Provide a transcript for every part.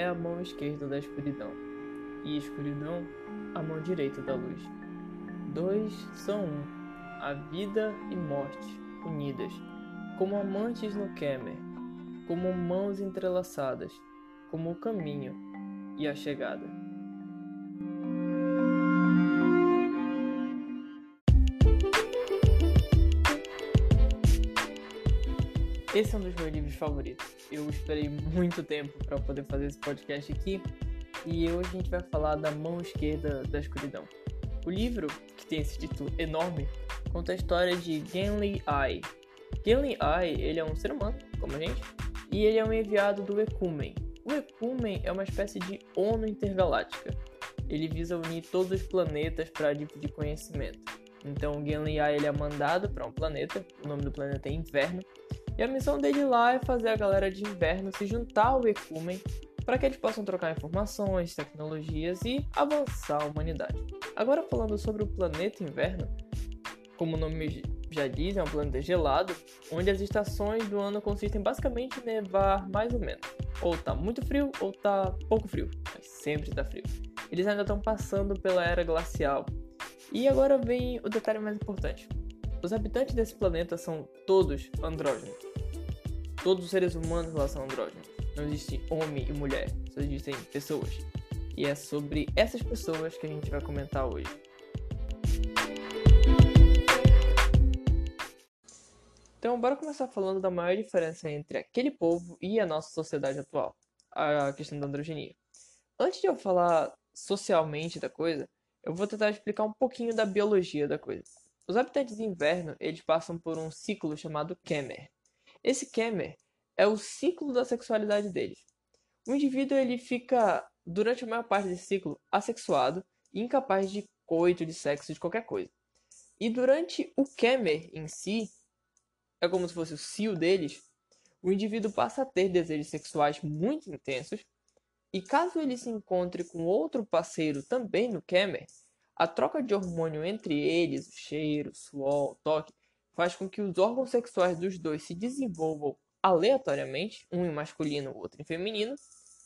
é a mão esquerda da escuridão, e escuridão, a mão direita da luz. Dois são um, a vida e morte, unidas, como amantes no Kemer, como mãos entrelaçadas, como o caminho e a chegada. Esse é um dos meus livros favoritos. Eu esperei muito tempo para poder fazer esse podcast aqui e hoje a gente vai falar da mão esquerda da escuridão. O livro, que tem esse título enorme, conta a história de Genli Ai. Genli Ai, ele é um ser humano, como a gente, e ele é um enviado do Ecumen. O Ecumen é uma espécie de ONU intergaláctica. Ele visa unir todos os planetas para dividir conhecimento. Então, o Genli Ai ele é mandado para um planeta, o nome do planeta é Inverno, e a missão dele lá é fazer a galera de inverno se juntar ao Ecumen para que eles possam trocar informações, tecnologias e avançar a humanidade. Agora falando sobre o planeta inverno, como o nome já diz, é um planeta gelado, onde as estações do ano consistem basicamente em nevar mais ou menos. Ou tá muito frio ou tá pouco frio, mas sempre tá frio. Eles ainda estão passando pela era glacial. E agora vem o detalhe mais importante. Os habitantes desse planeta são todos andrógenos. Todos os seres humanos são andrógenos. Não existe homem e mulher, só existem pessoas. E é sobre essas pessoas que a gente vai comentar hoje. Então, bora começar falando da maior diferença entre aquele povo e a nossa sociedade atual, a questão da androginia. Antes de eu falar socialmente da coisa, eu vou tentar explicar um pouquinho da biologia da coisa. Os habitantes de inverno, eles passam por um ciclo chamado Kemer, esse Kemer é o ciclo da sexualidade deles. O indivíduo ele fica, durante a maior parte desse ciclo, assexuado e incapaz de coito, de sexo, de qualquer coisa. E durante o Kemer em si, é como se fosse o cio deles, o indivíduo passa a ter desejos sexuais muito intensos, e caso ele se encontre com outro parceiro também no Kemer, a troca de hormônio entre eles, o cheiro, o suor, o toque, faz com que os órgãos sexuais dos dois se desenvolvam aleatoriamente, um em masculino, outro em feminino,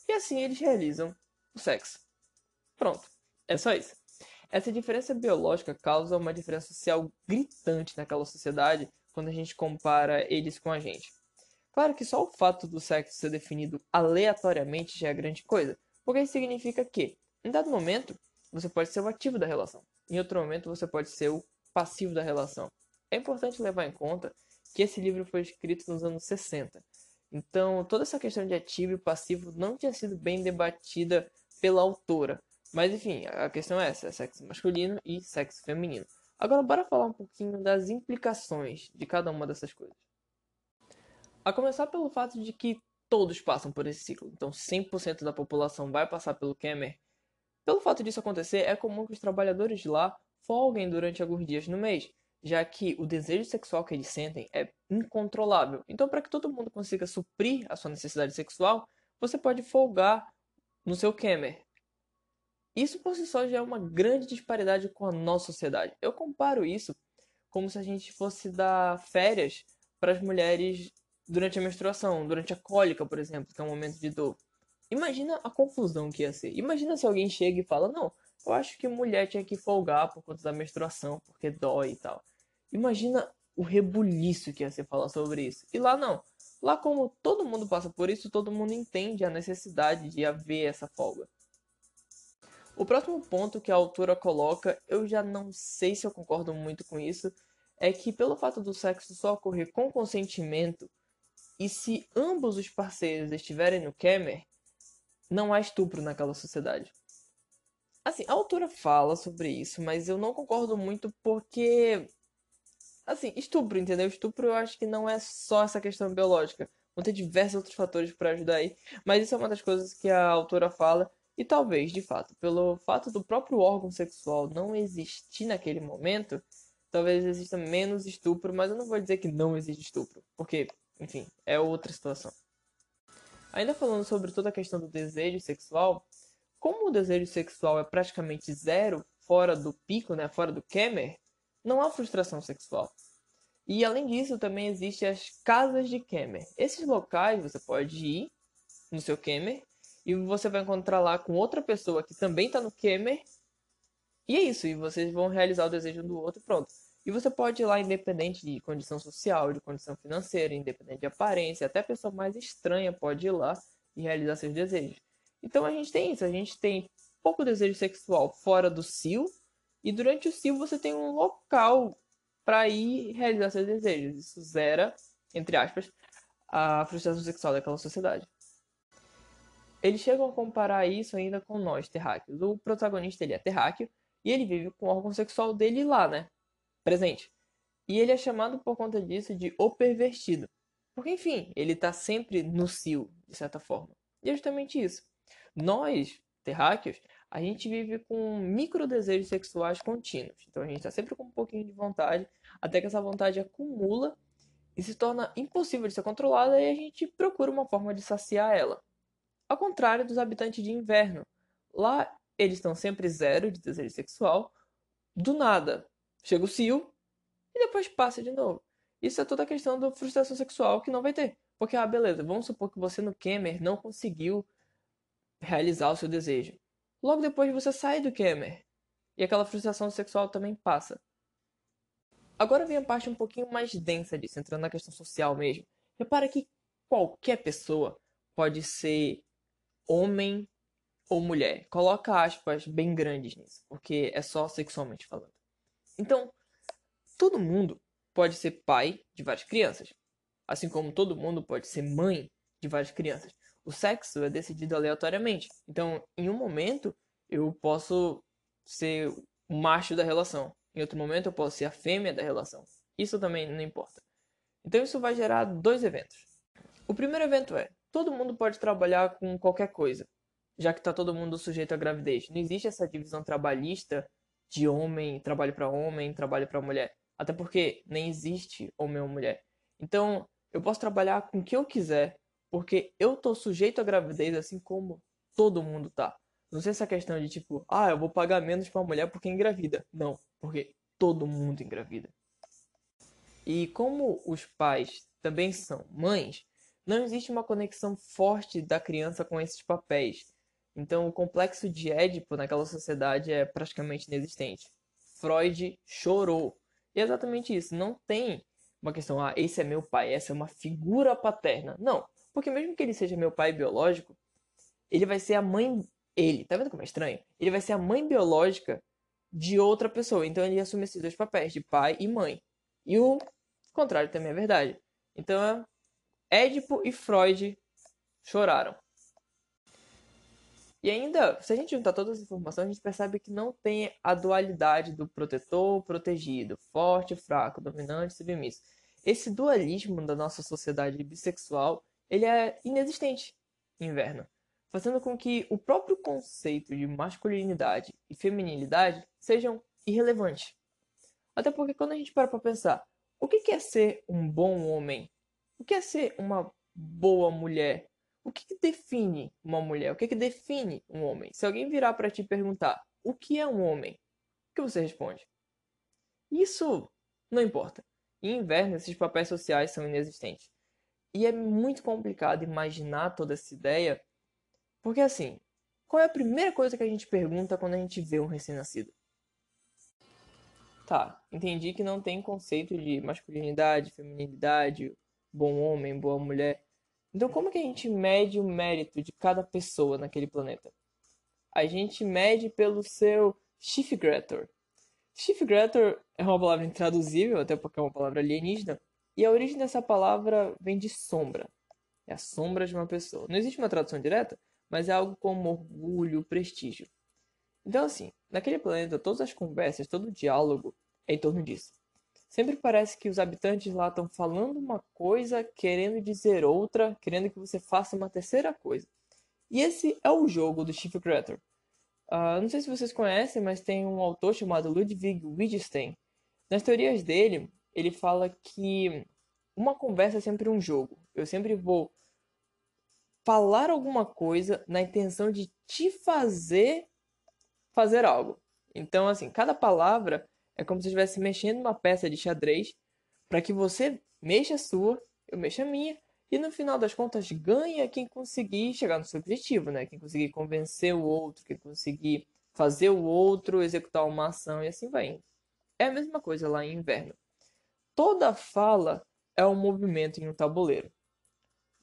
e assim eles realizam o sexo. Pronto, é só isso. Essa diferença biológica causa uma diferença social gritante naquela sociedade quando a gente compara eles com a gente. Claro que só o fato do sexo ser definido aleatoriamente já é grande coisa, porque isso significa que, em dado momento, você pode ser o ativo da relação, em outro momento, você pode ser o passivo da relação. É importante levar em conta que esse livro foi escrito nos anos 60. Então, toda essa questão de ativo e passivo não tinha sido bem debatida pela autora. Mas enfim, a questão é essa: é sexo masculino e sexo feminino. Agora, bora falar um pouquinho das implicações de cada uma dessas coisas. A começar pelo fato de que todos passam por esse ciclo. Então, 100% da população vai passar pelo Kemer. Pelo fato disso acontecer, é comum que os trabalhadores de lá folguem durante alguns dias no mês já que o desejo sexual que eles sentem é incontrolável. Então, para que todo mundo consiga suprir a sua necessidade sexual, você pode folgar no seu Kemer. Isso por si só já é uma grande disparidade com a nossa sociedade. Eu comparo isso como se a gente fosse dar férias para as mulheres durante a menstruação, durante a cólica, por exemplo, que é um momento de dor. Imagina a confusão que ia ser. Imagina se alguém chega e fala: Não, eu acho que mulher tinha que folgar por conta da menstruação, porque dói e tal. Imagina o rebuliço que ia ser falar sobre isso. E lá não. Lá, como todo mundo passa por isso, todo mundo entende a necessidade de haver essa folga. O próximo ponto que a autora coloca, eu já não sei se eu concordo muito com isso, é que pelo fato do sexo só ocorrer com consentimento, e se ambos os parceiros estiverem no Kemer, não há estupro naquela sociedade. Assim, a autora fala sobre isso, mas eu não concordo muito porque Assim, estupro, entendeu? Estupro eu acho que não é só essa questão biológica. Vão ter diversos outros fatores para ajudar aí. Mas isso é uma das coisas que a autora fala. E talvez, de fato, pelo fato do próprio órgão sexual não existir naquele momento, talvez exista menos estupro, mas eu não vou dizer que não existe estupro, porque, enfim, é outra situação. Ainda falando sobre toda a questão do desejo sexual, como o desejo sexual é praticamente zero fora do pico, né, fora do Kemer, não há frustração sexual. E além disso, também existem as casas de Kemer. Esses locais você pode ir no seu Kemer e você vai encontrar lá com outra pessoa que também está no Kemer. E é isso, e vocês vão realizar o desejo um do outro pronto. E você pode ir lá independente de condição social, de condição financeira, independente de aparência, até a pessoa mais estranha pode ir lá e realizar seus desejos. Então a gente tem isso, a gente tem pouco desejo sexual fora do cio, e durante o cio você tem um local para ir realizar seus desejos. Isso zera, entre aspas, a frustração sexual daquela sociedade. Eles chegam a comparar isso ainda com nós, terráqueos. O protagonista ele é terráqueo e ele vive com o órgão sexual dele lá, né? Presente. E ele é chamado por conta disso de o pervertido. Porque, enfim, ele está sempre no cio, de certa forma. E é justamente isso. Nós, terráqueos, a gente vive com micro desejos sexuais contínuos. Então a gente está sempre com um pouquinho de vontade, até que essa vontade acumula e se torna impossível de ser controlada e a gente procura uma forma de saciar ela. Ao contrário dos habitantes de inverno. Lá eles estão sempre zero de desejo sexual. Do nada, chega o cio e depois passa de novo. Isso é toda a questão da frustração sexual que não vai ter. Porque, ah, beleza, vamos supor que você no Kemer não conseguiu realizar o seu desejo. Logo depois você sai do Kemer. E aquela frustração sexual também passa. Agora vem a parte um pouquinho mais densa disso, entrando na questão social mesmo. Repara que qualquer pessoa pode ser homem ou mulher. Coloca aspas bem grandes nisso, porque é só sexualmente falando. Então, todo mundo pode ser pai de várias crianças, assim como todo mundo pode ser mãe de várias crianças. O sexo é decidido aleatoriamente. Então, em um momento, eu posso ser o macho da relação. Em outro momento, eu posso ser a fêmea da relação. Isso também não importa. Então, isso vai gerar dois eventos. O primeiro evento é: todo mundo pode trabalhar com qualquer coisa, já que está todo mundo sujeito à gravidez. Não existe essa divisão trabalhista de homem, trabalho para homem, trabalho para mulher. Até porque nem existe homem ou mulher. Então, eu posso trabalhar com o que eu quiser, porque eu tô sujeito à gravidez assim como todo mundo tá. Não sei essa questão de tipo, ah, eu vou pagar menos para mulher porque engravida. Não, porque todo mundo engravida. E como os pais também são mães, não existe uma conexão forte da criança com esses papéis. Então, o complexo de Édipo naquela sociedade é praticamente inexistente. Freud chorou. E é exatamente isso. Não tem uma questão, ah, esse é meu pai, essa é uma figura paterna. Não. Porque mesmo que ele seja meu pai biológico, ele vai ser a mãe. Ele, tá vendo como é estranho? Ele vai ser a mãe biológica de outra pessoa. Então ele assume esses dois papéis, de pai e mãe. E o contrário também é verdade. Então Édipo e Freud choraram. E ainda, se a gente juntar todas as informações, a gente percebe que não tem a dualidade do protetor, protegido, forte, fraco, dominante, submisso. Esse dualismo da nossa sociedade bissexual, ele é inexistente em inverno, fazendo com que o próprio conceito de masculinidade e feminilidade sejam irrelevantes. Até porque quando a gente para para pensar, o que é ser um bom homem o que é ser uma boa mulher? O que, que define uma mulher? O que, que define um homem? Se alguém virar para te perguntar o que é um homem, o que você responde? Isso não importa. Em inverno, esses papéis sociais são inexistentes. E é muito complicado imaginar toda essa ideia, porque assim, qual é a primeira coisa que a gente pergunta quando a gente vê um recém-nascido? Tá, entendi que não tem conceito de masculinidade, feminilidade, bom homem, boa mulher. Então, como que a gente mede o mérito de cada pessoa naquele planeta? A gente mede pelo seu Schiffgrator. Schiffgrator é uma palavra intraduzível, até porque é uma palavra alienígena, e a origem dessa palavra vem de sombra. É a sombra de uma pessoa. Não existe uma tradução direta, mas é algo como orgulho, prestígio. Então, assim, naquele planeta, todas as conversas, todo o diálogo é em torno disso. Sempre parece que os habitantes lá estão falando uma coisa, querendo dizer outra, querendo que você faça uma terceira coisa. E esse é o jogo do Chief Creator. Uh, não sei se vocês conhecem, mas tem um autor chamado Ludwig Wittgenstein. Nas teorias dele, ele fala que uma conversa é sempre um jogo. Eu sempre vou falar alguma coisa na intenção de te fazer fazer algo. Então, assim, cada palavra é como se eu estivesse mexendo uma peça de xadrez para que você mexa a sua, eu mexo a minha, E no final das contas, ganha quem conseguir chegar no seu objetivo, né? Quem conseguir convencer o outro, quem conseguir fazer o outro executar uma ação e assim vai indo. É a mesma coisa lá em inverno. Toda fala é um movimento em um tabuleiro.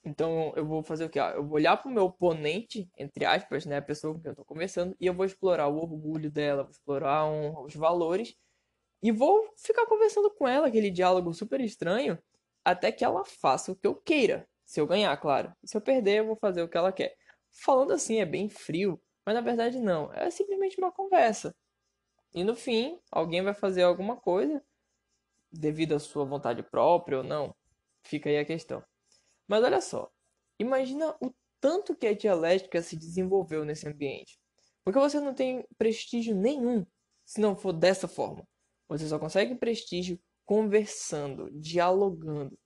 Então eu vou fazer o que? Ah, eu vou olhar para o meu oponente, entre aspas, né, a pessoa com quem eu estou conversando, e eu vou explorar o orgulho dela, vou explorar um, os valores, e vou ficar conversando com ela, aquele diálogo super estranho, até que ela faça o que eu queira. Se eu ganhar, claro. Se eu perder, eu vou fazer o que ela quer. Falando assim é bem frio, mas na verdade não. É simplesmente uma conversa. E no fim, alguém vai fazer alguma coisa, devido à sua vontade própria ou não. Fica aí a questão. Mas olha só, imagina o tanto que a dialética se desenvolveu nesse ambiente. Porque você não tem prestígio nenhum se não for dessa forma. Você só consegue prestígio conversando, dialogando.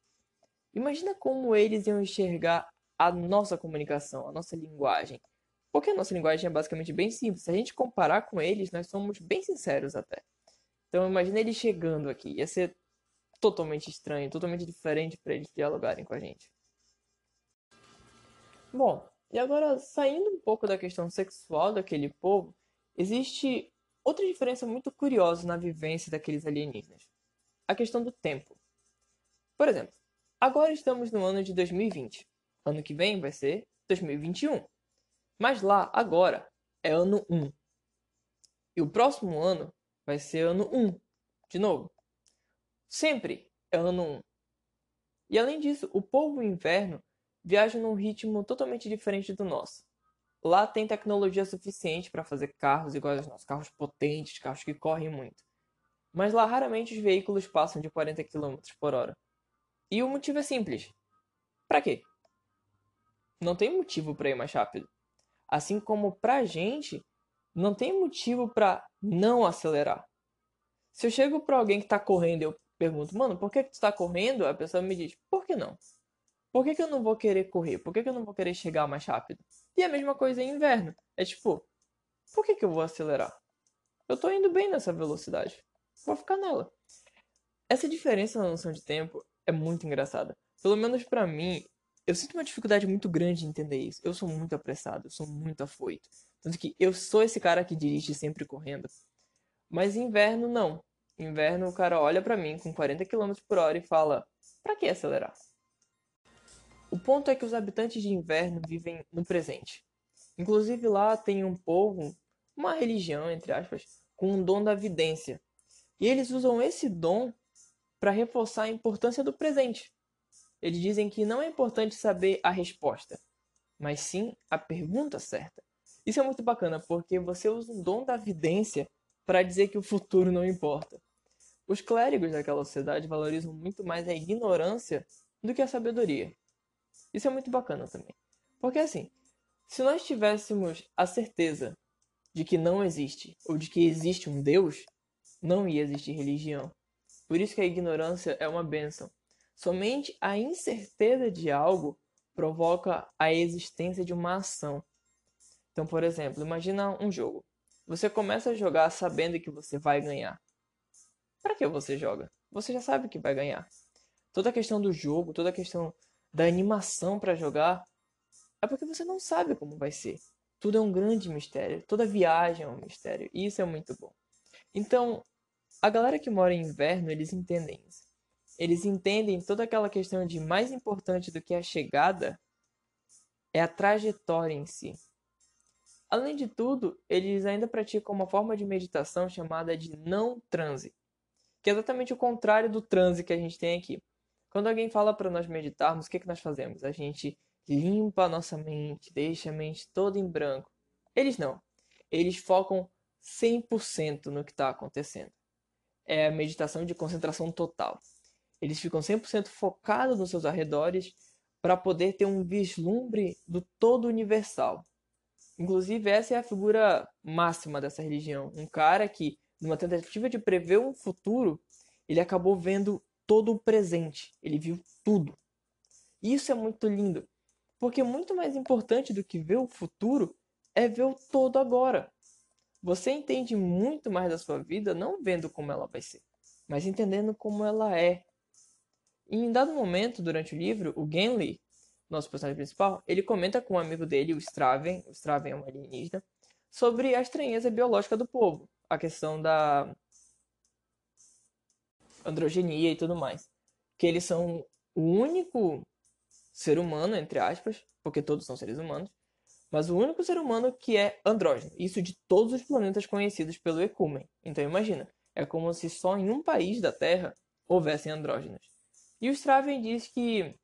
Imagina como eles iam enxergar a nossa comunicação, a nossa linguagem. Porque a nossa linguagem é basicamente bem simples. Se a gente comparar com eles, nós somos bem sinceros até. Então imagina eles chegando aqui. Ia ser totalmente estranho, totalmente diferente para eles dialogarem com a gente. Bom, e agora saindo um pouco da questão sexual daquele povo, existe outra diferença muito curiosa na vivência daqueles alienígenas: a questão do tempo. Por exemplo, agora estamos no ano de 2020. Ano que vem vai ser 2021. Mas lá, agora, é ano 1. E o próximo ano vai ser ano 1. De novo. Sempre é ano 1. E além disso, o povo inverno viajam num ritmo totalmente diferente do nosso. Lá tem tecnologia suficiente para fazer carros iguais aos nossos, carros potentes, carros que correm muito. Mas lá raramente os veículos passam de 40 km por hora. E o motivo é simples. Para quê? Não tem motivo para ir mais rápido. Assim como pra gente, não tem motivo para não acelerar. Se eu chego para alguém que está correndo e eu pergunto, mano, por que, que tu está correndo? A pessoa me diz, por que não? Por que, que eu não vou querer correr? Por que, que eu não vou querer chegar mais rápido? E a mesma coisa em inverno. É tipo, por que, que eu vou acelerar? Eu tô indo bem nessa velocidade. Vou ficar nela. Essa diferença na noção de tempo é muito engraçada. Pelo menos para mim, eu sinto uma dificuldade muito grande de entender isso. Eu sou muito apressado, eu sou muito afoito. Tanto que eu sou esse cara que dirige sempre correndo. Mas em inverno, não. Em inverno, o cara olha para mim com 40 km por hora e fala: pra que acelerar? O ponto é que os habitantes de inverno vivem no presente. Inclusive lá tem um povo, uma religião, entre aspas, com um dom da vidência. E eles usam esse dom para reforçar a importância do presente. Eles dizem que não é importante saber a resposta, mas sim a pergunta certa. Isso é muito bacana porque você usa um dom da vidência para dizer que o futuro não importa. Os clérigos daquela sociedade valorizam muito mais a ignorância do que a sabedoria. Isso é muito bacana também. Porque assim, se nós tivéssemos a certeza de que não existe, ou de que existe um Deus, não ia existir religião. Por isso que a ignorância é uma bênção. Somente a incerteza de algo provoca a existência de uma ação. Então, por exemplo, imagina um jogo. Você começa a jogar sabendo que você vai ganhar. Para que você joga? Você já sabe que vai ganhar. Toda a questão do jogo, toda a questão da animação para jogar, é porque você não sabe como vai ser. Tudo é um grande mistério, toda viagem é um mistério, e isso é muito bom. Então, a galera que mora em inverno, eles entendem isso. Eles entendem toda aquela questão de mais importante do que a chegada é a trajetória em si. Além de tudo, eles ainda praticam uma forma de meditação chamada de não transe, que é exatamente o contrário do transe que a gente tem aqui. Quando alguém fala para nós meditarmos, o que, que nós fazemos? A gente limpa a nossa mente, deixa a mente toda em branco. Eles não. Eles focam 100% no que está acontecendo. É a meditação de concentração total. Eles ficam 100% focados nos seus arredores para poder ter um vislumbre do todo universal. Inclusive, essa é a figura máxima dessa religião. Um cara que, numa tentativa de prever um futuro, ele acabou vendo todo o presente, ele viu tudo. Isso é muito lindo, porque muito mais importante do que ver o futuro é ver o todo agora. Você entende muito mais da sua vida não vendo como ela vai ser, mas entendendo como ela é. E em dado momento durante o livro, o Genli, nosso personagem principal, ele comenta com um amigo dele, o Straven, o Straven é um alienígena, sobre a estranheza biológica do povo, a questão da androgenia e tudo mais. Que eles são o único ser humano, entre aspas, porque todos são seres humanos, mas o único ser humano que é andrógeno. Isso de todos os planetas conhecidos pelo Ecumen. Então imagina, é como se só em um país da Terra houvessem andrógenos. E o Straven diz que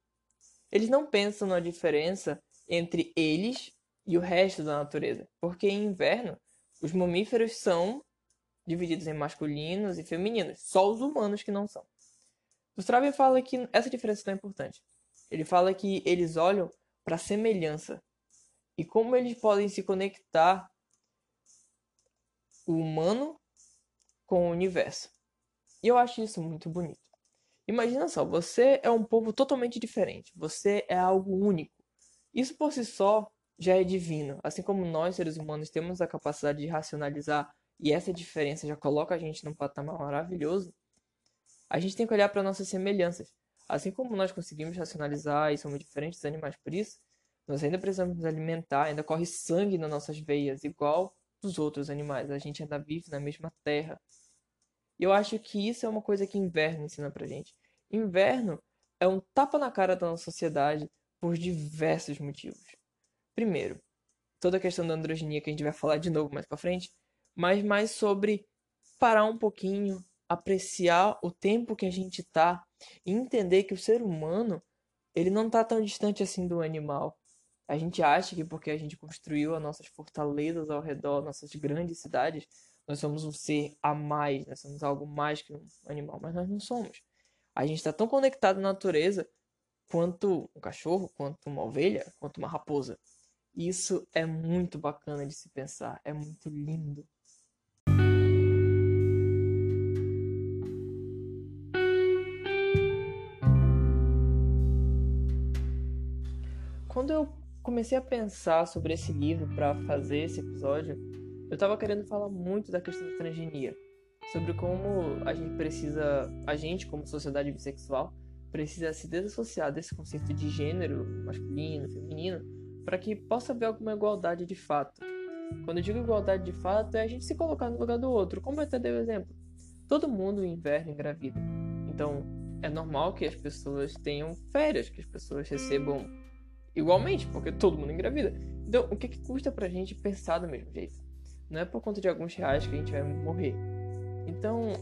eles não pensam na diferença entre eles e o resto da natureza, porque em inverno os mamíferos são divididos em masculinos e femininos, só os humanos que não são. O Straven fala que essa diferença não é importante. Ele fala que eles olham para a semelhança e como eles podem se conectar o humano com o universo. E eu acho isso muito bonito. Imagina só, você é um povo totalmente diferente, você é algo único. Isso por si só já é divino. Assim como nós, seres humanos, temos a capacidade de racionalizar e essa diferença já coloca a gente num patamar maravilhoso, a gente tem que olhar para nossas semelhanças. Assim como nós conseguimos racionalizar e somos diferentes dos animais por isso, nós ainda precisamos nos alimentar, ainda corre sangue nas nossas veias, igual dos outros animais. A gente ainda vive na mesma terra. E eu acho que isso é uma coisa que inverno ensina pra gente. Inverno é um tapa na cara da nossa sociedade por diversos motivos. Primeiro, toda a questão da androginia que a gente vai falar de novo mais para frente, mas mais sobre parar um pouquinho, apreciar o tempo que a gente tá e entender que o ser humano, ele não tá tão distante assim do animal. A gente acha que porque a gente construiu as nossas fortalezas ao redor, nossas grandes cidades, nós somos um ser a mais, nós somos algo mais que um animal, mas nós não somos. A gente está tão conectado à natureza quanto um cachorro, quanto uma ovelha, quanto uma raposa. Isso é muito bacana de se pensar, é muito lindo. Quando eu comecei a pensar sobre esse livro para fazer esse episódio, eu estava querendo falar muito da questão da transgenia, sobre como a gente precisa, a gente como sociedade bissexual, precisa se desassociar desse conceito de gênero masculino, feminino, para que possa haver alguma igualdade de fato. Quando eu digo igualdade de fato, é a gente se colocar no lugar do outro. Como eu até dei o exemplo. Todo mundo no inverno engravida. Então, é normal que as pessoas tenham férias, que as pessoas recebam igualmente, porque todo mundo engravida. Então, o que, que custa pra gente pensar do mesmo jeito? Não é por conta de alguns reais que a gente vai morrer. Então,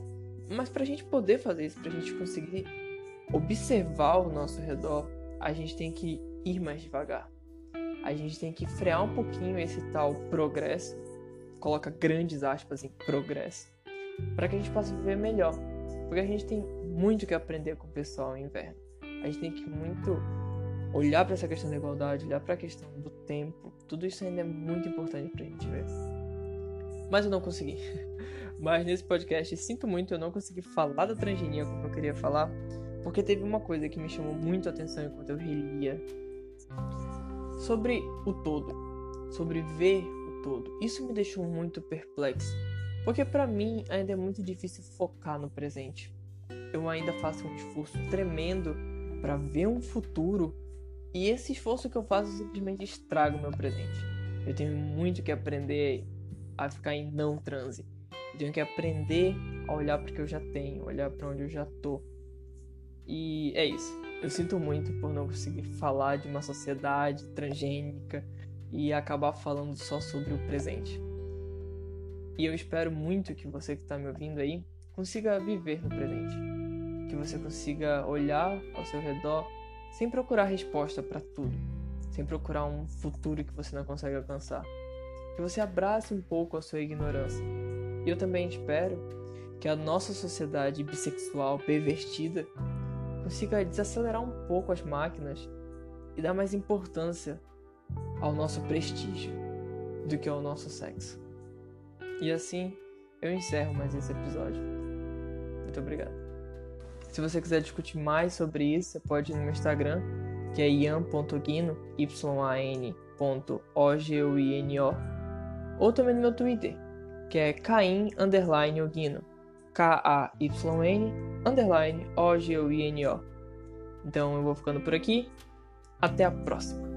mas pra gente poder fazer isso, pra gente conseguir observar o nosso redor, a gente tem que ir mais devagar a gente tem que frear um pouquinho esse tal progresso, coloca grandes aspas em progresso, para que a gente possa viver melhor. Porque a gente tem muito que aprender com o pessoal no inverno. A gente tem que muito olhar para essa questão da igualdade, olhar para a questão do tempo. Tudo isso ainda é muito importante para a gente ver. Mas eu não consegui. Mas nesse podcast, sinto muito, eu não consegui falar da transgenia como eu queria falar, porque teve uma coisa que me chamou muito a atenção enquanto eu relia sobre o todo, sobre ver o todo. Isso me deixou muito perplexo, porque para mim ainda é muito difícil focar no presente. Eu ainda faço um esforço tremendo para ver um futuro e esse esforço que eu faço simplesmente estraga o meu presente. Eu tenho muito que aprender a ficar em não transe. Eu tenho que aprender a olhar para o que eu já tenho, olhar para onde eu já tô. E é isso. Eu sinto muito por não conseguir falar de uma sociedade transgênica e acabar falando só sobre o presente. E eu espero muito que você que está me ouvindo aí consiga viver no presente. Que você consiga olhar ao seu redor sem procurar resposta para tudo, sem procurar um futuro que você não consegue alcançar. Que você abrace um pouco a sua ignorância. E eu também espero que a nossa sociedade bissexual pervertida consiga desacelerar um pouco as máquinas e dar mais importância ao nosso prestígio do que ao nosso sexo. E assim eu encerro mais esse episódio. Muito obrigado. Se você quiser discutir mais sobre isso, você pode ir no meu Instagram, que é ian.guino, y-a-n.o-g-u-i-n-o, ou também no meu Twitter, que é caim underline ogino, K-A-Y-N underline O-G-U-I-N-O. Então eu vou ficando por aqui. Até a próxima!